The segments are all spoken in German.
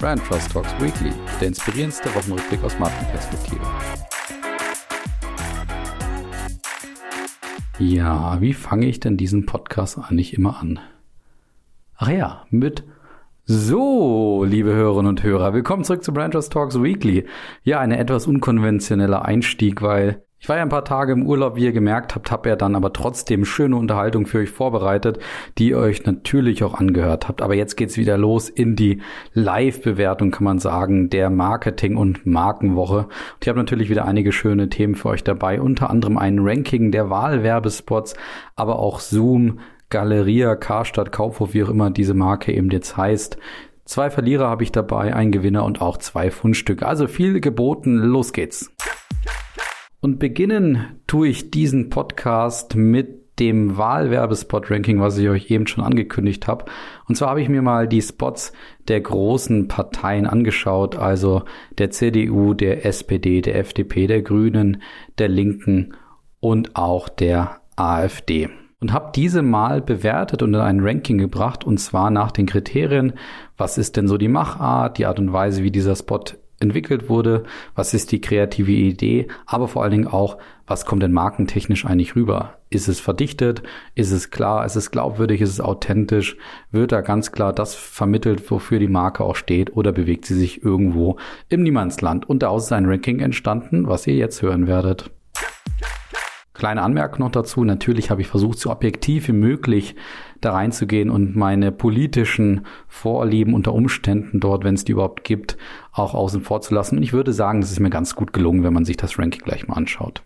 Brand Trust Talks Weekly, der inspirierendste Wochenrückblick aus Markenperspektive. Ja, wie fange ich denn diesen Podcast eigentlich immer an? Ach ja, mit so, liebe Hörerinnen und Hörer, willkommen zurück zu Brand Trust Talks Weekly. Ja, ein etwas unkonventioneller Einstieg, weil ich war ja ein paar Tage im Urlaub, wie ihr gemerkt habt, habe ja dann aber trotzdem schöne Unterhaltung für euch vorbereitet, die ihr euch natürlich auch angehört habt. Aber jetzt geht's wieder los in die Live-Bewertung, kann man sagen, der Marketing- und Markenwoche. Und ich habe natürlich wieder einige schöne Themen für euch dabei, unter anderem ein Ranking der Wahlwerbespots, aber auch Zoom, Galeria, Karstadt, Kaufhof, wie auch immer diese Marke eben jetzt heißt. Zwei Verlierer habe ich dabei, ein Gewinner und auch zwei Fundstücke. Also viel geboten, los geht's. Und beginnen tue ich diesen Podcast mit dem Wahlwerbespot-Ranking, was ich euch eben schon angekündigt habe. Und zwar habe ich mir mal die Spots der großen Parteien angeschaut, also der CDU, der SPD, der FDP, der Grünen, der Linken und auch der AfD. Und habe diese mal bewertet und in ein Ranking gebracht, und zwar nach den Kriterien, was ist denn so die Machart, die Art und Weise, wie dieser Spot entwickelt wurde, was ist die kreative Idee, aber vor allen Dingen auch, was kommt denn markentechnisch eigentlich rüber? Ist es verdichtet? Ist es klar? Ist es glaubwürdig? Ist es authentisch? Wird da ganz klar das vermittelt, wofür die Marke auch steht? Oder bewegt sie sich irgendwo im Niemandsland? Und daraus ist ein Ranking entstanden, was ihr jetzt hören werdet. Kleine Anmerkung noch dazu. Natürlich habe ich versucht, so objektiv wie möglich da reinzugehen und meine politischen Vorlieben unter Umständen dort, wenn es die überhaupt gibt, auch außen vor zu lassen. Und ich würde sagen, das ist mir ganz gut gelungen, wenn man sich das Ranking gleich mal anschaut.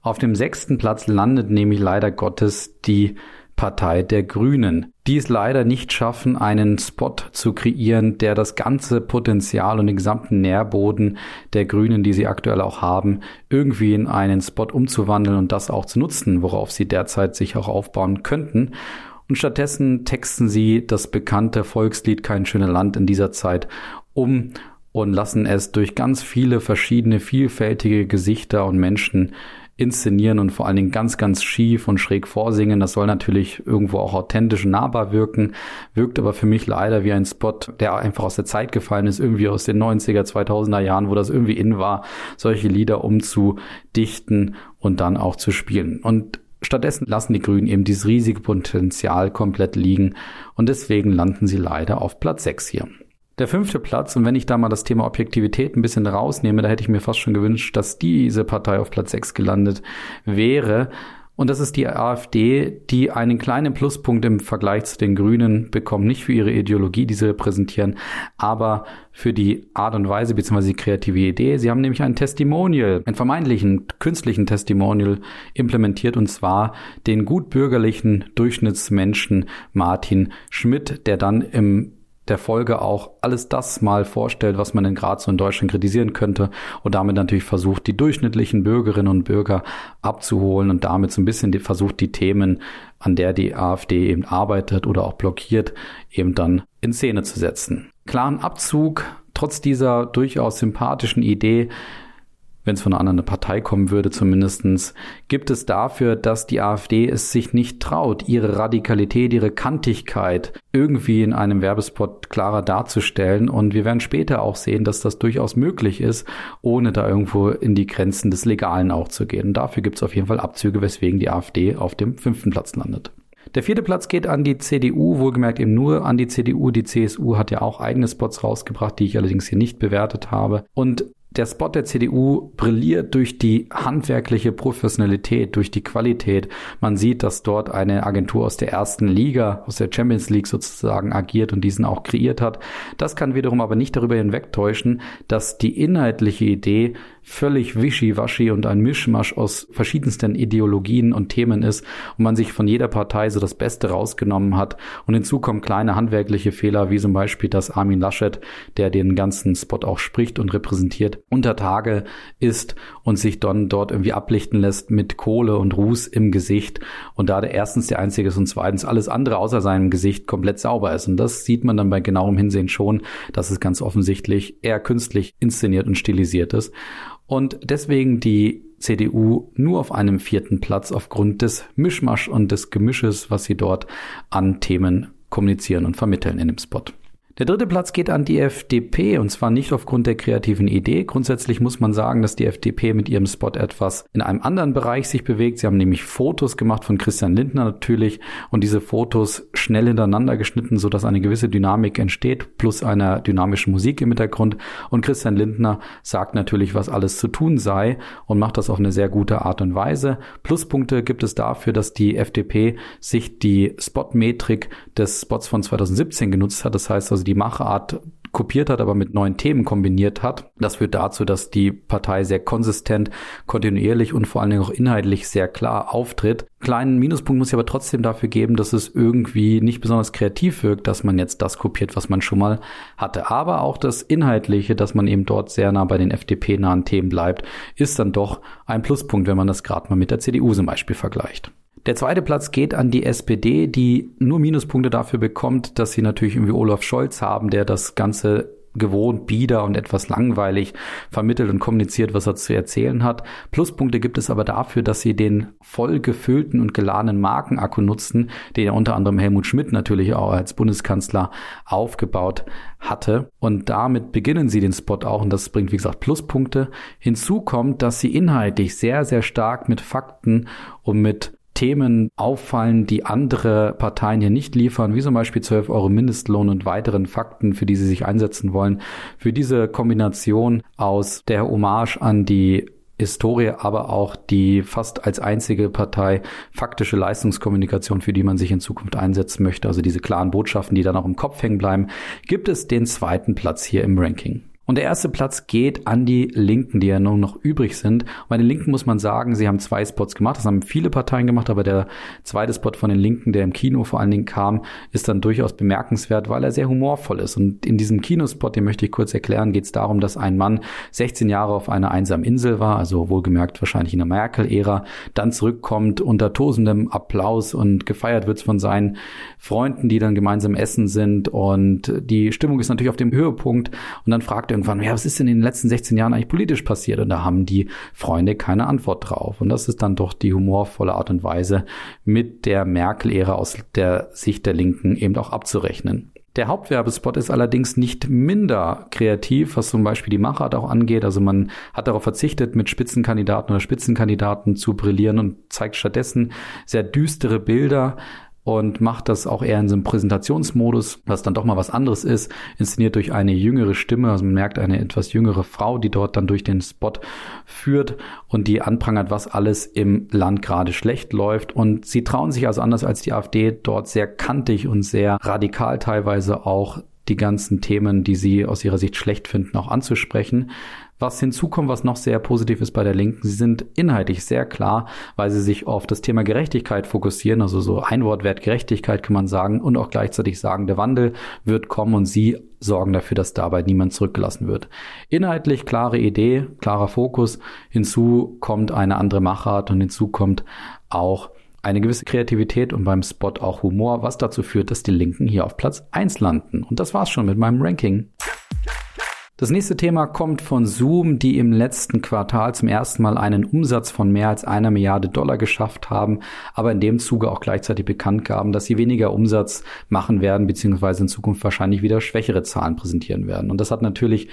Auf dem sechsten Platz landet nämlich leider Gottes die Partei der Grünen, die es leider nicht schaffen, einen Spot zu kreieren, der das ganze Potenzial und den gesamten Nährboden der Grünen, die sie aktuell auch haben, irgendwie in einen Spot umzuwandeln und das auch zu nutzen, worauf sie derzeit sich auch aufbauen könnten. Und stattdessen texten sie das bekannte Volkslied Kein schönes Land in dieser Zeit um und lassen es durch ganz viele verschiedene, vielfältige Gesichter und Menschen inszenieren und vor allen Dingen ganz, ganz schief und schräg vorsingen. Das soll natürlich irgendwo auch authentisch nahbar wirken, wirkt aber für mich leider wie ein Spot, der einfach aus der Zeit gefallen ist, irgendwie aus den 90er, 2000er Jahren, wo das irgendwie in war, solche Lieder umzudichten und dann auch zu spielen. Und Stattdessen lassen die Grünen eben dieses riesige Potenzial komplett liegen und deswegen landen sie leider auf Platz 6 hier. Der fünfte Platz, und wenn ich da mal das Thema Objektivität ein bisschen rausnehme, da hätte ich mir fast schon gewünscht, dass diese Partei auf Platz 6 gelandet wäre. Und das ist die AfD, die einen kleinen Pluspunkt im Vergleich zu den Grünen bekommt, nicht für ihre Ideologie, die sie repräsentieren, aber für die Art und Weise bzw. die kreative Idee. Sie haben nämlich ein Testimonial, einen vermeintlichen künstlichen Testimonial implementiert und zwar den gutbürgerlichen Durchschnittsmenschen Martin Schmidt, der dann im der Folge auch alles das mal vorstellt, was man in Graz in Deutschland kritisieren könnte und damit natürlich versucht, die durchschnittlichen Bürgerinnen und Bürger abzuholen und damit so ein bisschen die, versucht, die Themen, an der die AfD eben arbeitet oder auch blockiert, eben dann in Szene zu setzen. Klaren Abzug, trotz dieser durchaus sympathischen Idee, wenn es von einer anderen Partei kommen würde zumindestens, gibt es dafür, dass die AfD es sich nicht traut, ihre Radikalität, ihre Kantigkeit irgendwie in einem Werbespot klarer darzustellen. Und wir werden später auch sehen, dass das durchaus möglich ist, ohne da irgendwo in die Grenzen des Legalen auch zu gehen. Und dafür gibt es auf jeden Fall Abzüge, weswegen die AfD auf dem fünften Platz landet. Der vierte Platz geht an die CDU, wohlgemerkt eben nur an die CDU. Die CSU hat ja auch eigene Spots rausgebracht, die ich allerdings hier nicht bewertet habe. Und der Spot der CDU brilliert durch die handwerkliche Professionalität, durch die Qualität. Man sieht, dass dort eine Agentur aus der ersten Liga, aus der Champions League sozusagen agiert und diesen auch kreiert hat. Das kann wiederum aber nicht darüber hinwegtäuschen, dass die inhaltliche Idee völlig wischiwaschi und ein Mischmasch aus verschiedensten Ideologien und Themen ist und man sich von jeder Partei so das Beste rausgenommen hat. Und hinzu kommen kleine handwerkliche Fehler, wie zum Beispiel, dass Armin Laschet, der den ganzen Spot auch spricht und repräsentiert, unter Tage ist und sich dann dort irgendwie ablichten lässt mit Kohle und Ruß im Gesicht und da der erstens der einzige ist und zweitens alles andere außer seinem Gesicht komplett sauber ist. Und das sieht man dann bei genauem Hinsehen schon, dass es ganz offensichtlich eher künstlich inszeniert und stilisiert ist und deswegen die CDU nur auf einem vierten Platz aufgrund des Mischmasch und des Gemisches, was sie dort an Themen kommunizieren und vermitteln in dem Spot. Der dritte Platz geht an die FDP und zwar nicht aufgrund der kreativen Idee. Grundsätzlich muss man sagen, dass die FDP mit ihrem Spot etwas in einem anderen Bereich sich bewegt. Sie haben nämlich Fotos gemacht von Christian Lindner natürlich und diese Fotos schnell hintereinander geschnitten, sodass eine gewisse Dynamik entsteht, plus einer dynamischen Musik im Hintergrund. Und Christian Lindner sagt natürlich, was alles zu tun sei und macht das auf eine sehr gute Art und Weise. Pluspunkte gibt es dafür, dass die FDP sich die Spot-Metrik des Spots von 2017 genutzt hat. Das heißt also, die Machart kopiert hat, aber mit neuen Themen kombiniert hat. Das führt dazu, dass die Partei sehr konsistent, kontinuierlich und vor allen Dingen auch inhaltlich sehr klar auftritt. Kleinen Minuspunkt muss ich aber trotzdem dafür geben, dass es irgendwie nicht besonders kreativ wirkt, dass man jetzt das kopiert, was man schon mal hatte. Aber auch das Inhaltliche, dass man eben dort sehr nah bei den FDP-nahen Themen bleibt, ist dann doch ein Pluspunkt, wenn man das gerade mal mit der CDU zum Beispiel vergleicht. Der zweite Platz geht an die SPD, die nur Minuspunkte dafür bekommt, dass sie natürlich irgendwie Olaf Scholz haben, der das Ganze gewohnt, bieder und etwas langweilig vermittelt und kommuniziert, was er zu erzählen hat. Pluspunkte gibt es aber dafür, dass sie den voll gefüllten und geladenen Markenakku nutzen, den ja unter anderem Helmut Schmidt natürlich auch als Bundeskanzler aufgebaut hatte. Und damit beginnen sie den Spot auch und das bringt, wie gesagt, Pluspunkte. Hinzu kommt, dass sie inhaltlich sehr, sehr stark mit Fakten und mit Themen auffallen, die andere Parteien hier nicht liefern, wie zum Beispiel 12 Euro Mindestlohn und weiteren Fakten, für die sie sich einsetzen wollen. Für diese Kombination aus der Hommage an die Historie, aber auch die fast als einzige Partei faktische Leistungskommunikation, für die man sich in Zukunft einsetzen möchte, also diese klaren Botschaften, die dann auch im Kopf hängen bleiben, gibt es den zweiten Platz hier im Ranking. Und der erste Platz geht an die Linken, die ja nur noch übrig sind. Bei den Linken muss man sagen, sie haben zwei Spots gemacht. Das haben viele Parteien gemacht, aber der zweite Spot von den Linken, der im Kino vor allen Dingen kam, ist dann durchaus bemerkenswert, weil er sehr humorvoll ist. Und in diesem Kinospot, den möchte ich kurz erklären, geht es darum, dass ein Mann 16 Jahre auf einer einsamen Insel war, also wohlgemerkt wahrscheinlich in der Merkel-Ära, dann zurückkommt unter tosendem Applaus und gefeiert wird von seinen Freunden, die dann gemeinsam essen sind. Und die Stimmung ist natürlich auf dem Höhepunkt. Und dann fragt er irgendwann, ja, was ist denn in den letzten 16 Jahren eigentlich politisch passiert? Und da haben die Freunde keine Antwort drauf. Und das ist dann doch die humorvolle Art und Weise, mit der Merkel-Ära aus der Sicht der Linken eben auch abzurechnen. Der Hauptwerbespot ist allerdings nicht minder kreativ, was zum Beispiel die Machart auch angeht. Also man hat darauf verzichtet, mit Spitzenkandidaten oder Spitzenkandidaten zu brillieren und zeigt stattdessen sehr düstere Bilder und macht das auch eher in so einem Präsentationsmodus, was dann doch mal was anderes ist, inszeniert durch eine jüngere Stimme, also man merkt eine etwas jüngere Frau, die dort dann durch den Spot führt und die anprangert, was alles im Land gerade schlecht läuft und sie trauen sich also anders als die AfD dort sehr kantig und sehr radikal teilweise auch die ganzen Themen, die sie aus ihrer Sicht schlecht finden, auch anzusprechen. Was hinzukommt, was noch sehr positiv ist bei der Linken, sie sind inhaltlich sehr klar, weil sie sich auf das Thema Gerechtigkeit fokussieren, also so ein Wortwert Gerechtigkeit kann man sagen und auch gleichzeitig sagen, der Wandel wird kommen und sie sorgen dafür, dass dabei niemand zurückgelassen wird. Inhaltlich klare Idee, klarer Fokus, hinzu kommt eine andere Machart und hinzu kommt auch eine gewisse Kreativität und beim Spot auch Humor, was dazu führt, dass die Linken hier auf Platz 1 landen. Und das war's schon mit meinem Ranking. Das nächste Thema kommt von Zoom, die im letzten Quartal zum ersten Mal einen Umsatz von mehr als einer Milliarde Dollar geschafft haben, aber in dem Zuge auch gleichzeitig bekannt gaben, dass sie weniger Umsatz machen werden, beziehungsweise in Zukunft wahrscheinlich wieder schwächere Zahlen präsentieren werden. Und das hat natürlich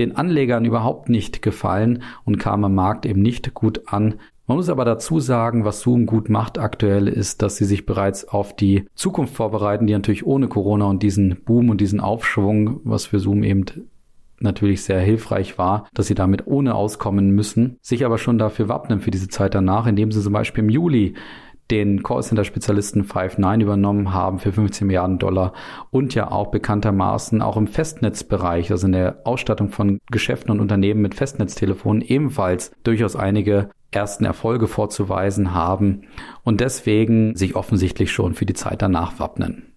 den Anlegern überhaupt nicht gefallen und kam am Markt eben nicht gut an. Man muss aber dazu sagen, was Zoom gut macht aktuell ist, dass sie sich bereits auf die Zukunft vorbereiten, die natürlich ohne Corona und diesen Boom und diesen Aufschwung, was für Zoom eben natürlich sehr hilfreich war, dass sie damit ohne auskommen müssen, sich aber schon dafür wappnen für diese Zeit danach, indem sie zum Beispiel im Juli den Callcenter-Spezialisten Five9 übernommen haben für 15 Milliarden Dollar und ja auch bekanntermaßen auch im Festnetzbereich, also in der Ausstattung von Geschäften und Unternehmen mit Festnetztelefonen ebenfalls durchaus einige ersten Erfolge vorzuweisen haben und deswegen sich offensichtlich schon für die Zeit danach wappnen.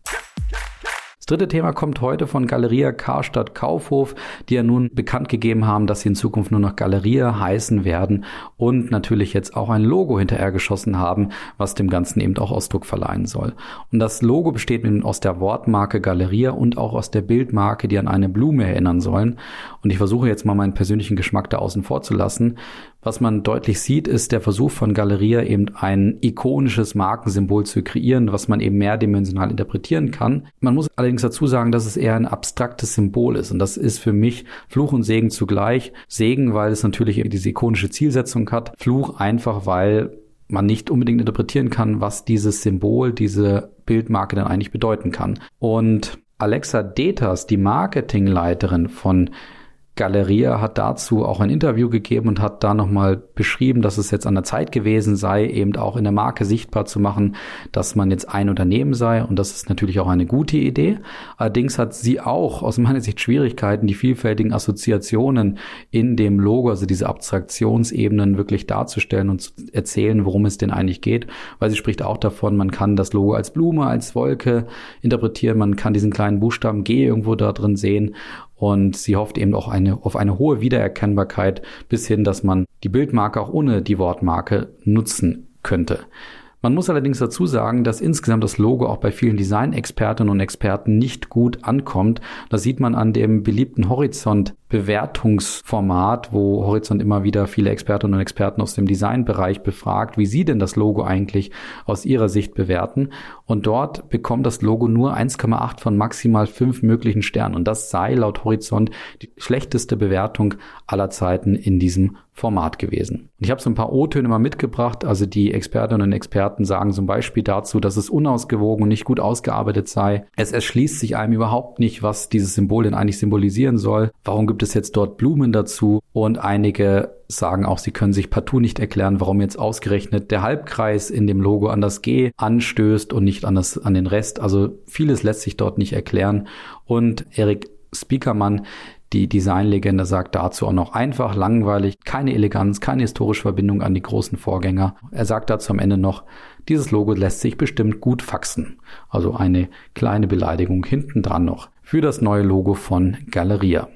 Das dritte Thema kommt heute von Galeria Karstadt Kaufhof, die ja nun bekannt gegeben haben, dass sie in Zukunft nur noch Galeria heißen werden und natürlich jetzt auch ein Logo hinterher geschossen haben, was dem Ganzen eben auch Ausdruck verleihen soll. Und das Logo besteht eben aus der Wortmarke Galeria und auch aus der Bildmarke, die an eine Blume erinnern sollen. Und ich versuche jetzt mal meinen persönlichen Geschmack da außen vor zu lassen. Was man deutlich sieht, ist der Versuch von Galeria eben ein ikonisches Markensymbol zu kreieren, was man eben mehrdimensional interpretieren kann. Man muss allerdings dazu sagen, dass es eher ein abstraktes Symbol ist und das ist für mich Fluch und Segen zugleich. Segen, weil es natürlich diese ikonische Zielsetzung hat. Fluch einfach, weil man nicht unbedingt interpretieren kann, was dieses Symbol, diese Bildmarke denn eigentlich bedeuten kann. Und Alexa Detas, die Marketingleiterin von Galeria hat dazu auch ein Interview gegeben und hat da nochmal beschrieben, dass es jetzt an der Zeit gewesen sei, eben auch in der Marke sichtbar zu machen, dass man jetzt ein Unternehmen sei. Und das ist natürlich auch eine gute Idee. Allerdings hat sie auch aus meiner Sicht Schwierigkeiten, die vielfältigen Assoziationen in dem Logo, also diese Abstraktionsebenen wirklich darzustellen und zu erzählen, worum es denn eigentlich geht, weil sie spricht auch davon, man kann das Logo als Blume, als Wolke interpretieren, man kann diesen kleinen Buchstaben G irgendwo da drin sehen und sie hofft eben auch eine, auf eine hohe Wiedererkennbarkeit bis hin, dass man die Bildmarke auch ohne die Wortmarke nutzen könnte. Man muss allerdings dazu sagen, dass insgesamt das Logo auch bei vielen Design-Expertinnen und Experten nicht gut ankommt. Das sieht man an dem beliebten Horizont-Bewertungsformat, wo Horizont immer wieder viele Expertinnen und Experten aus dem Designbereich befragt, wie sie denn das Logo eigentlich aus ihrer Sicht bewerten. Und dort bekommt das Logo nur 1,8 von maximal 5 möglichen Sternen. Und das sei laut Horizont die schlechteste Bewertung aller Zeiten in diesem Format gewesen. Ich habe so ein paar O-Töne mal mitgebracht. Also die Expertinnen und Experten sagen zum Beispiel dazu, dass es unausgewogen und nicht gut ausgearbeitet sei. Es erschließt sich einem überhaupt nicht, was dieses Symbol denn eigentlich symbolisieren soll. Warum gibt es jetzt dort Blumen dazu? Und einige sagen auch, sie können sich partout nicht erklären, warum jetzt ausgerechnet der Halbkreis in dem Logo an das G anstößt und nicht an, das, an den Rest. Also vieles lässt sich dort nicht erklären. Und Erik Speakermann, die Designlegende sagt dazu auch noch einfach, langweilig, keine Eleganz, keine historische Verbindung an die großen Vorgänger. Er sagt dazu am Ende noch, dieses Logo lässt sich bestimmt gut faxen. Also eine kleine Beleidigung hinten dran noch für das neue Logo von Galeria.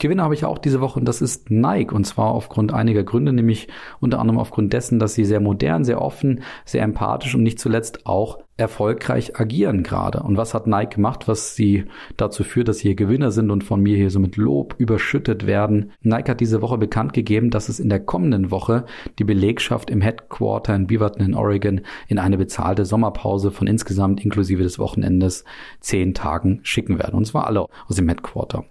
Gewinner habe ich auch diese Woche und das ist Nike und zwar aufgrund einiger Gründe, nämlich unter anderem aufgrund dessen, dass sie sehr modern, sehr offen, sehr empathisch und nicht zuletzt auch erfolgreich agieren gerade. Und was hat Nike gemacht, was sie dazu führt, dass sie hier Gewinner sind und von mir hier so mit Lob überschüttet werden? Nike hat diese Woche bekannt gegeben, dass es in der kommenden Woche die Belegschaft im Headquarter in Beaverton in Oregon in eine bezahlte Sommerpause von insgesamt inklusive des Wochenendes zehn Tagen schicken werden. Und zwar alle aus dem Headquarter.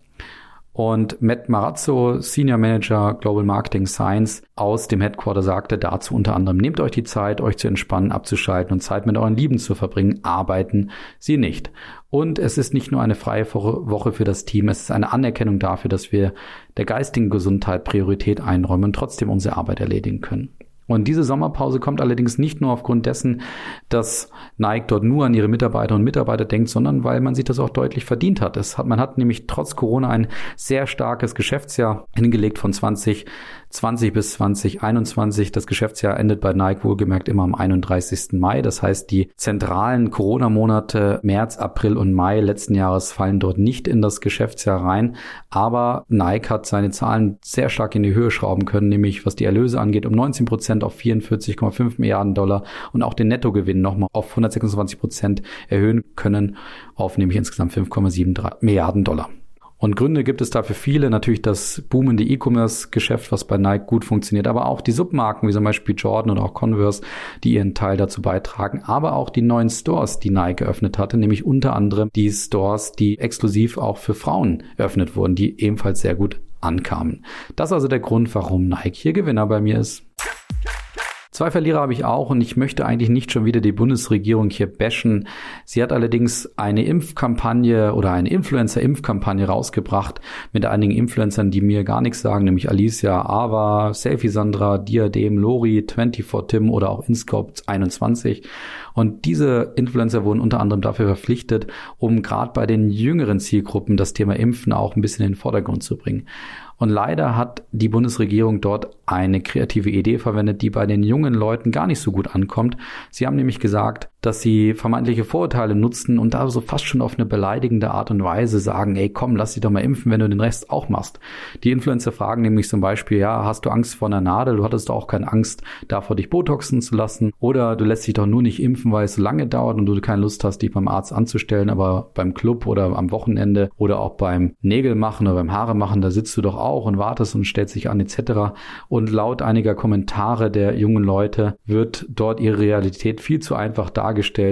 Und Matt Marazzo, Senior Manager Global Marketing Science aus dem Headquarter, sagte dazu unter anderem, nehmt euch die Zeit, euch zu entspannen, abzuschalten und Zeit mit euren Lieben zu verbringen, arbeiten Sie nicht. Und es ist nicht nur eine freie Woche für das Team, es ist eine Anerkennung dafür, dass wir der geistigen Gesundheit Priorität einräumen und trotzdem unsere Arbeit erledigen können. Und diese Sommerpause kommt allerdings nicht nur aufgrund dessen, dass Nike dort nur an ihre Mitarbeiterinnen und Mitarbeiter denkt, sondern weil man sich das auch deutlich verdient hat. Es hat man hat nämlich trotz Corona ein sehr starkes Geschäftsjahr hingelegt von 2020 bis 2021. Das Geschäftsjahr endet bei Nike wohlgemerkt immer am 31. Mai. Das heißt, die zentralen Corona-Monate März, April und Mai letzten Jahres fallen dort nicht in das Geschäftsjahr rein. Aber Nike hat seine Zahlen sehr stark in die Höhe schrauben können, nämlich was die Erlöse angeht, um 19 Prozent auf 44,5 Milliarden Dollar und auch den Nettogewinn nochmal auf 126 Prozent erhöhen können auf nämlich insgesamt 5,73 Milliarden Dollar. Und Gründe gibt es dafür viele. Natürlich das boomende E-Commerce-Geschäft, was bei Nike gut funktioniert, aber auch die Submarken, wie zum Beispiel Jordan oder auch Converse, die ihren Teil dazu beitragen, aber auch die neuen Stores, die Nike geöffnet hatte, nämlich unter anderem die Stores, die exklusiv auch für Frauen eröffnet wurden, die ebenfalls sehr gut ankamen. Das ist also der Grund, warum Nike hier Gewinner bei mir ist. Zwei Verlierer habe ich auch und ich möchte eigentlich nicht schon wieder die Bundesregierung hier bashen. Sie hat allerdings eine Impfkampagne oder eine Influencer-Impfkampagne rausgebracht mit einigen Influencern, die mir gar nichts sagen, nämlich Alicia, Ava, Selfie Sandra, Diadem, Lori, 24 Tim oder auch Inscope 21. Und diese Influencer wurden unter anderem dafür verpflichtet, um gerade bei den jüngeren Zielgruppen das Thema Impfen auch ein bisschen in den Vordergrund zu bringen. Und leider hat die Bundesregierung dort eine kreative Idee verwendet, die bei den jungen Leuten gar nicht so gut ankommt. Sie haben nämlich gesagt, dass sie vermeintliche Vorurteile nutzen und da so fast schon auf eine beleidigende Art und Weise sagen, ey komm, lass dich doch mal impfen, wenn du den Rest auch machst. Die Influencer fragen nämlich zum Beispiel, ja, hast du Angst vor einer Nadel? Du hattest doch auch keine Angst davor, dich Botoxen zu lassen. Oder du lässt dich doch nur nicht impfen, weil es so lange dauert und du keine Lust hast, dich beim Arzt anzustellen, aber beim Club oder am Wochenende oder auch beim Nägel machen oder beim Haare machen, da sitzt du doch auch und wartest und stellst dich an etc. Und laut einiger Kommentare der jungen Leute wird dort ihre Realität viel zu einfach dargestellt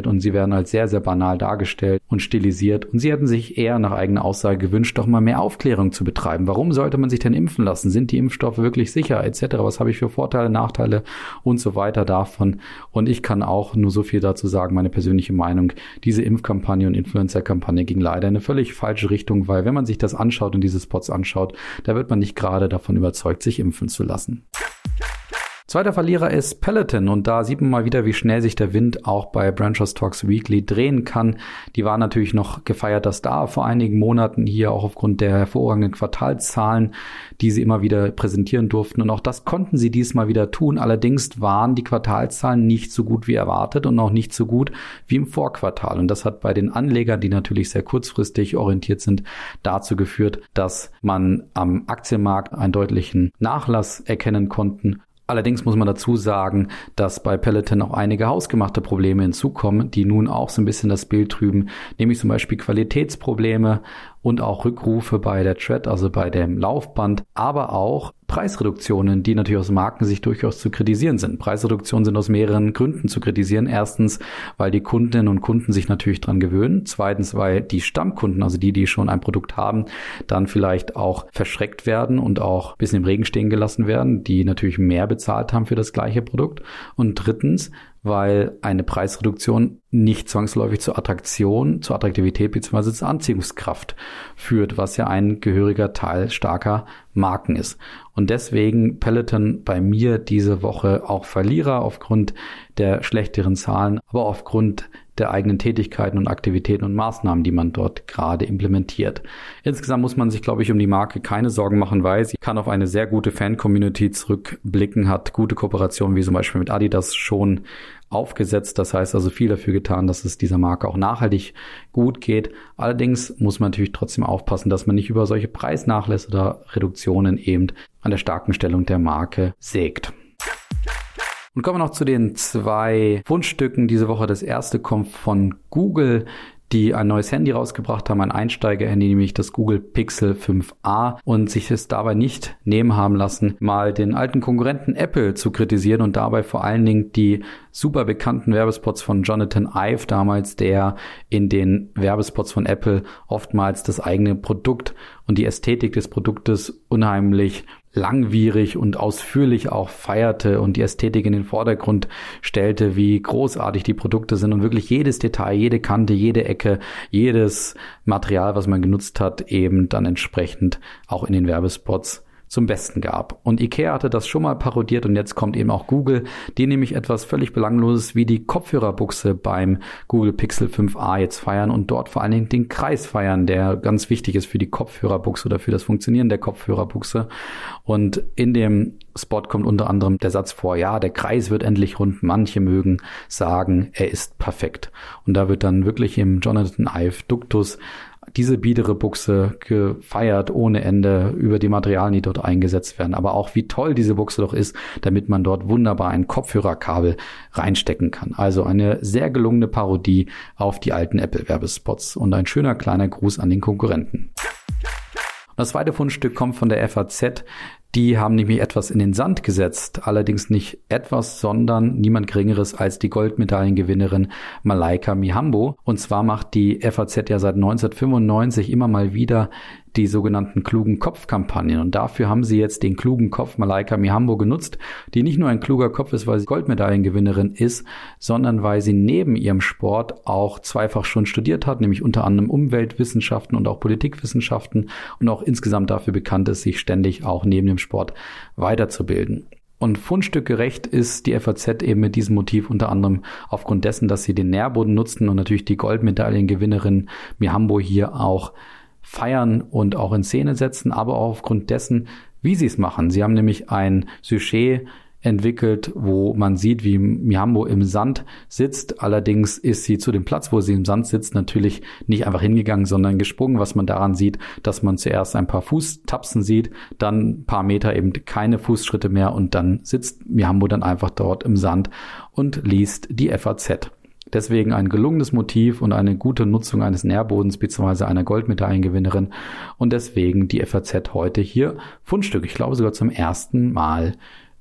und sie werden als sehr, sehr banal dargestellt und stilisiert. Und sie hätten sich eher nach eigener Aussage gewünscht, doch mal mehr Aufklärung zu betreiben. Warum sollte man sich denn impfen lassen? Sind die Impfstoffe wirklich sicher etc.? Was habe ich für Vorteile, Nachteile und so weiter davon? Und ich kann auch nur so viel dazu sagen, meine persönliche Meinung. Diese Impfkampagne und Influencer-Kampagne ging leider in eine völlig falsche Richtung, weil wenn man sich das anschaut und diese Spots anschaut, da wird man nicht gerade davon überzeugt, sich impfen zu lassen. Zweiter Verlierer ist Peloton und da sieht man mal wieder, wie schnell sich der Wind auch bei Branchers Talks Weekly drehen kann. Die war natürlich noch gefeierter Star vor einigen Monaten hier, auch aufgrund der hervorragenden Quartalszahlen, die sie immer wieder präsentieren durften. Und auch das konnten sie diesmal wieder tun. Allerdings waren die Quartalszahlen nicht so gut wie erwartet und auch nicht so gut wie im Vorquartal. Und das hat bei den Anlegern, die natürlich sehr kurzfristig orientiert sind, dazu geführt, dass man am Aktienmarkt einen deutlichen Nachlass erkennen konnten Allerdings muss man dazu sagen, dass bei Peloton auch einige hausgemachte Probleme hinzukommen, die nun auch so ein bisschen das Bild trüben, nämlich zum Beispiel Qualitätsprobleme und auch Rückrufe bei der Tread, also bei dem Laufband, aber auch Preisreduktionen, die natürlich aus Markensicht durchaus zu kritisieren sind. Preisreduktionen sind aus mehreren Gründen zu kritisieren. Erstens, weil die Kundinnen und Kunden sich natürlich dran gewöhnen. Zweitens, weil die Stammkunden, also die, die schon ein Produkt haben, dann vielleicht auch verschreckt werden und auch ein bisschen im Regen stehen gelassen werden, die natürlich mehr bezahlt haben für das gleiche Produkt. Und drittens, weil eine Preisreduktion nicht zwangsläufig zur Attraktion, zur Attraktivität bzw. zur Anziehungskraft führt, was ja ein gehöriger Teil starker Marken ist. Und deswegen Peloton bei mir diese Woche auch Verlierer aufgrund der schlechteren Zahlen, aber aufgrund der eigenen Tätigkeiten und Aktivitäten und Maßnahmen, die man dort gerade implementiert. Insgesamt muss man sich, glaube ich, um die Marke keine Sorgen machen, weil sie kann auf eine sehr gute Fan-Community zurückblicken, hat gute Kooperationen wie zum Beispiel mit Adidas schon aufgesetzt. Das heißt also viel dafür getan, dass es dieser Marke auch nachhaltig gut geht. Allerdings muss man natürlich trotzdem aufpassen, dass man nicht über solche Preisnachlässe oder Reduktionen eben an der starken Stellung der Marke sägt. Und kommen wir noch zu den zwei Fundstücken diese Woche. Das erste kommt von Google die ein neues Handy rausgebracht haben, ein Einsteiger-Handy, nämlich das Google Pixel 5a und sich es dabei nicht nehmen haben lassen, mal den alten Konkurrenten Apple zu kritisieren und dabei vor allen Dingen die super bekannten Werbespots von Jonathan Ive damals, der in den Werbespots von Apple oftmals das eigene Produkt und die Ästhetik des Produktes unheimlich langwierig und ausführlich auch feierte und die Ästhetik in den Vordergrund stellte, wie großartig die Produkte sind und wirklich jedes Detail, jede Kante, jede Ecke, jedes Material, was man genutzt hat, eben dann entsprechend auch in den Werbespots zum Besten gab. Und Ikea hatte das schon mal parodiert und jetzt kommt eben auch Google, die nämlich etwas völlig Belangloses wie die Kopfhörerbuchse beim Google Pixel 5a jetzt feiern und dort vor allen Dingen den Kreis feiern, der ganz wichtig ist für die Kopfhörerbuchse oder für das Funktionieren der Kopfhörerbuchse. Und in dem Spot kommt unter anderem der Satz vor, ja, der Kreis wird endlich rund. Manche mögen sagen, er ist perfekt. Und da wird dann wirklich im Jonathan Ive Duktus diese biedere Buchse gefeiert ohne Ende über die Materialien, die dort eingesetzt werden. Aber auch wie toll diese Buchse doch ist, damit man dort wunderbar ein Kopfhörerkabel reinstecken kann. Also eine sehr gelungene Parodie auf die alten Apple-Werbespots und ein schöner kleiner Gruß an den Konkurrenten. Das zweite Fundstück kommt von der FAZ. Die haben nämlich etwas in den Sand gesetzt. Allerdings nicht etwas, sondern niemand Geringeres als die Goldmedaillengewinnerin Malaika Mihambo. Und zwar macht die FAZ ja seit 1995 immer mal wieder die sogenannten klugen Kopf-Kampagnen. Und dafür haben sie jetzt den klugen Kopf Malaika Mihambo genutzt, die nicht nur ein kluger Kopf ist, weil sie Goldmedaillengewinnerin ist, sondern weil sie neben ihrem Sport auch zweifach schon studiert hat, nämlich unter anderem Umweltwissenschaften und auch Politikwissenschaften und auch insgesamt dafür bekannt ist, sich ständig auch neben dem Sport weiterzubilden. Und fundstückgerecht ist die FAZ eben mit diesem Motiv unter anderem aufgrund dessen, dass sie den Nährboden nutzten und natürlich die Goldmedaillengewinnerin Mihambo hier auch feiern und auch in Szene setzen, aber auch aufgrund dessen, wie sie es machen. Sie haben nämlich ein Sujet entwickelt, wo man sieht, wie Mihambo im Sand sitzt. Allerdings ist sie zu dem Platz, wo sie im Sand sitzt, natürlich nicht einfach hingegangen, sondern gesprungen, was man daran sieht, dass man zuerst ein paar Fußtapsen sieht, dann ein paar Meter eben keine Fußschritte mehr und dann sitzt Mihambo dann einfach dort im Sand und liest die FAZ. Deswegen ein gelungenes Motiv und eine gute Nutzung eines Nährbodens bzw. einer Goldmedaillengewinnerin und deswegen die FAZ heute hier Fundstück. Ich glaube sogar zum ersten Mal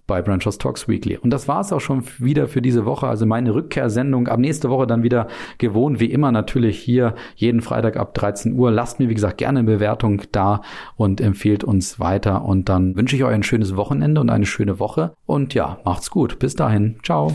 bei Branchos Talks Weekly. Und das war es auch schon wieder für diese Woche. Also meine Rückkehrsendung ab nächste Woche dann wieder gewohnt, wie immer natürlich hier jeden Freitag ab 13 Uhr. Lasst mir, wie gesagt, gerne eine Bewertung da und empfehlt uns weiter. Und dann wünsche ich euch ein schönes Wochenende und eine schöne Woche. Und ja, macht's gut. Bis dahin. Ciao.